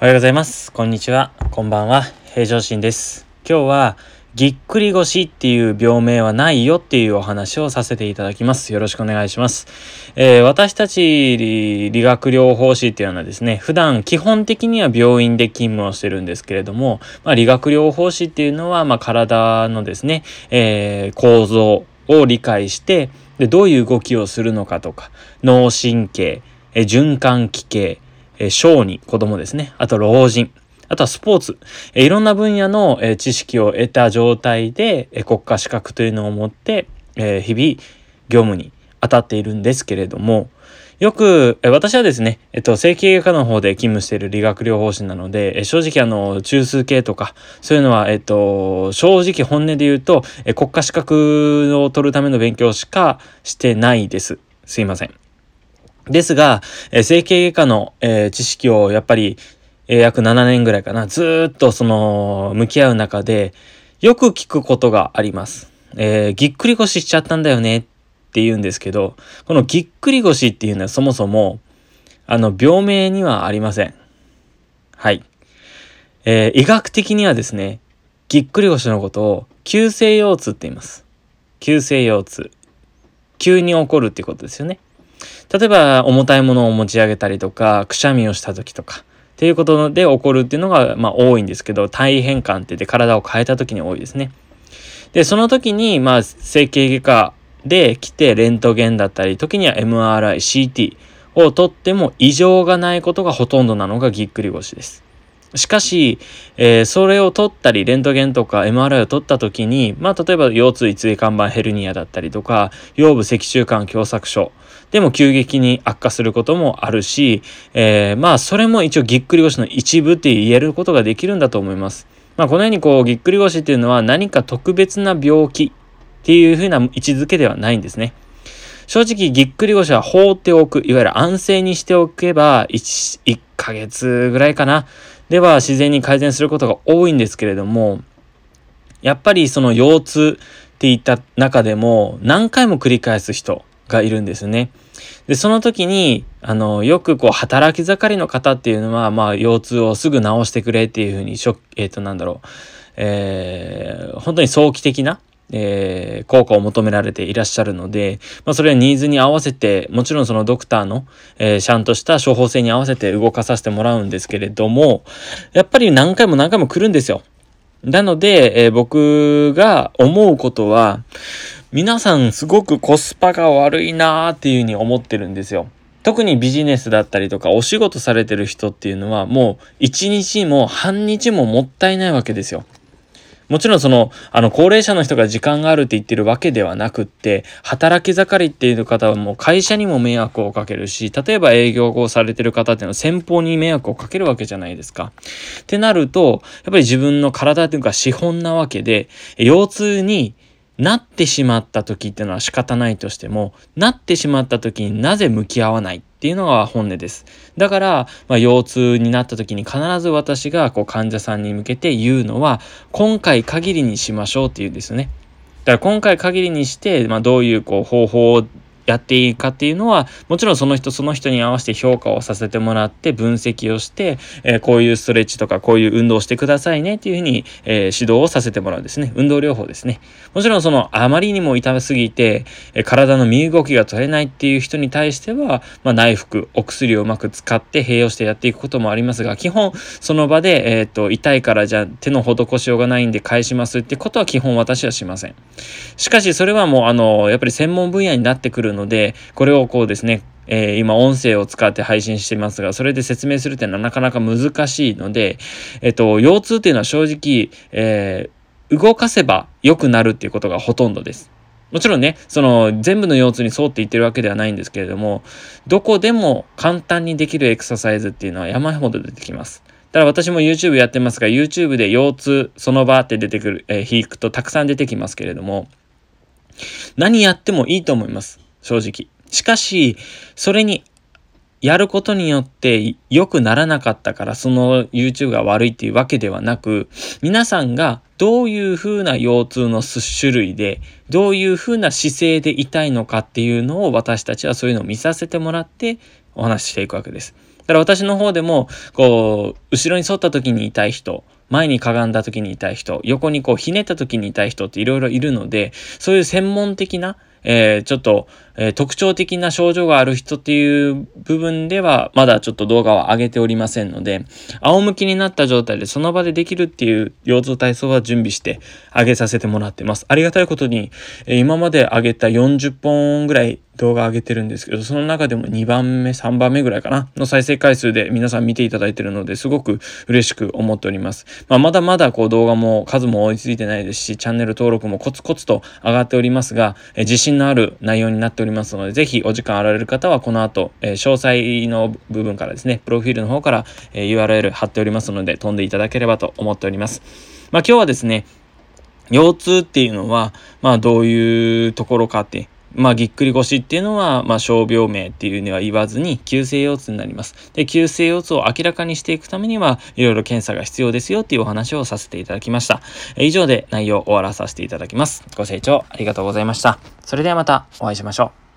おはようございます。こんにちは。こんばんは。平常心です。今日は、ぎっくり腰っていう病名はないよっていうお話をさせていただきます。よろしくお願いします。えー、私たち理学療法士っていうのはですね、普段基本的には病院で勤務をしてるんですけれども、まあ、理学療法士っていうのは、まあ、体のですね、えー、構造を理解して、で、どういう動きをするのかとか、脳神経、え循環器系、え小児、子供ですね。あと老人。あとはスポーツ。えいろんな分野の、え知識を得た状態で、え国家資格というのを持って、え日々業務に当たっているんですけれども、よく、え私はですね、えっと、整形外科の方で勤務している理学療法士なので、え正直あの、中枢系とか、そういうのは、えっと、正直本音で言うと、え国家資格を取るための勉強しかしてないです。すいません。ですが、え整形外科の、え知識をやっぱり、え約7年ぐらいかな、ずっとその、向き合う中で、よく聞くことがあります。えー、ぎっくり腰しちゃったんだよねって言うんですけど、このぎっくり腰っていうのはそもそも、あの、病名にはありません。はい。えー、医学的にはですね、ぎっくり腰のことを急性腰痛って言います。急性腰痛。急に起こるっていうことですよね。例えば重たいものを持ち上げたりとか、くしゃみをした時とか、っていうことで起こるっていうのが、まあ多いんですけど、体変換って言って体を変えた時に多いですね。で、その時に、まあ、整形外科で来て、レントゲンだったり、時には MRI、CT を取っても異常がないことがほとんどなのがぎっくり腰です。しかし、えー、それを取ったり、レントゲンとか MRI を取った時に、まあ、例えば腰椎椎間板ヘルニアだったりとか、腰部脊柱管狭窄症でも急激に悪化することもあるし、えー、まあ、それも一応ぎっくり腰の一部って言えることができるんだと思います。まあ、このようにこう、ぎっくり腰っていうのは何か特別な病気っていうふうな位置づけではないんですね。正直ぎっくり腰は放っておく、いわゆる安静にしておけば1、1ヶ月ぐらいかな。では自然に改善することが多いんですけれども、やっぱりその腰痛っていった中でも何回も繰り返す人がいるんですね。で、その時に、あの、よくこう、働き盛りの方っていうのは、まあ、腰痛をすぐ治してくれっていうふうに、えっ、ー、と、なんだろう、えー、本当に早期的な、えー、効果を求められていらっしゃるので、まあ、それはニーズに合わせて、もちろんそのドクターの、えー、ちゃんとした処方箋に合わせて動かさせてもらうんですけれども、やっぱり何回も何回も来るんですよ。なので、えー、僕が思うことは、皆さんすごくコスパが悪いなーっていうふうに思ってるんですよ。特にビジネスだったりとかお仕事されてる人っていうのはもう一日も半日ももったいないわけですよ。もちろんその、あの、高齢者の人が時間があるって言ってるわけではなくって、働き盛りっていう方はもう会社にも迷惑をかけるし、例えば営業をされてる方っていうのは先方に迷惑をかけるわけじゃないですか。ってなると、やっぱり自分の体というか資本なわけで、腰痛になってしまった時っていうのは仕方ないとしても、なってしまった時になぜ向き合わないっていうのが本音です。だから、まあ、腰痛になった時に必ず私がこう患者さんに向けて言うのは、今回限りにしましょうっていうんですよね。だから今回限りにして、まあ、どういうこう方法やっていいかっていうのは、もちろんその人その人に合わせて評価をさせてもらって、分析をして、えー、こういうストレッチとかこういう運動をしてくださいねっていうふうに、えー、指導をさせてもらうんですね。運動療法ですね。もちろんそのあまりにも痛すぎて、えー、体の身動きが取れないっていう人に対しては、まあ、内服、お薬をうまく使って併用してやっていくこともありますが、基本その場で、えっ、と、痛いからじゃあ手の施しようがないんで返しますってことは基本私はしません。しかしそれはもうあの、やっぱり専門分野になってくるのので、これをこうですね、えー、今音声を使って配信してますが、それで説明するっていうのはなかなか難しいので、えっと、腰痛っていうのは正直、えー、動かせば良くなるっていうことがほとんどです。もちろんね、その全部の腰痛に沿って言ってるわけではないんですけれども、どこでも簡単にできるエクササイズっていうのは山ほど出てきます。ただ私も YouTube やってますが、YouTube で腰痛その場って出てくる、えー、引くとたくさん出てきますけれども、何やってもいいと思います。正直。しかし、それにやることによって良くならなかったからその YouTube が悪いっていうわけではなく、皆さんがどういう風な腰痛の種類で、どういう風な姿勢で痛いのかっていうのを私たちはそういうのを見させてもらってお話ししていくわけです。だから私の方でも、こう、後ろに沿った時に痛い人、前にかがんだ時に痛い人、横にこうひねった時に痛い人っていろいろいるので、そういう専門的な、えー、ちょっと、えー、特徴的な症状がある人っていう部分では、まだちょっと動画は上げておりませんので、仰向きになった状態でその場でできるっていう腰痛体操は準備して上げさせてもらってます。ありがたいことに、えー、今まで上げた40本ぐらい動画上げてるんですけど、その中でも2番目、3番目ぐらいかなの再生回数で皆さん見ていただいてるので、すごく嬉しく思っております。まあ、まだまだこう動画も数も追いついてないですし、チャンネル登録もコツコツと上がっておりますが、え自信のある内容になっておりますので、ぜひお時間あられる方はこの後、え詳細の部分からですね、プロフィールの方から、え URL 貼っておりますので、飛んでいただければと思っております。まあ、今日はですね、腰痛っていうのは、まあどういうところかってまあ、ぎっくり腰っていうのは、まあ、傷病名っていうには言わずに、急性腰痛になります。で、急性腰痛を明らかにしていくためには、いろいろ検査が必要ですよっていうお話をさせていただきました。以上で内容を終わらさせていただきます。ご清聴ありがとうございました。それではまたお会いしましょう。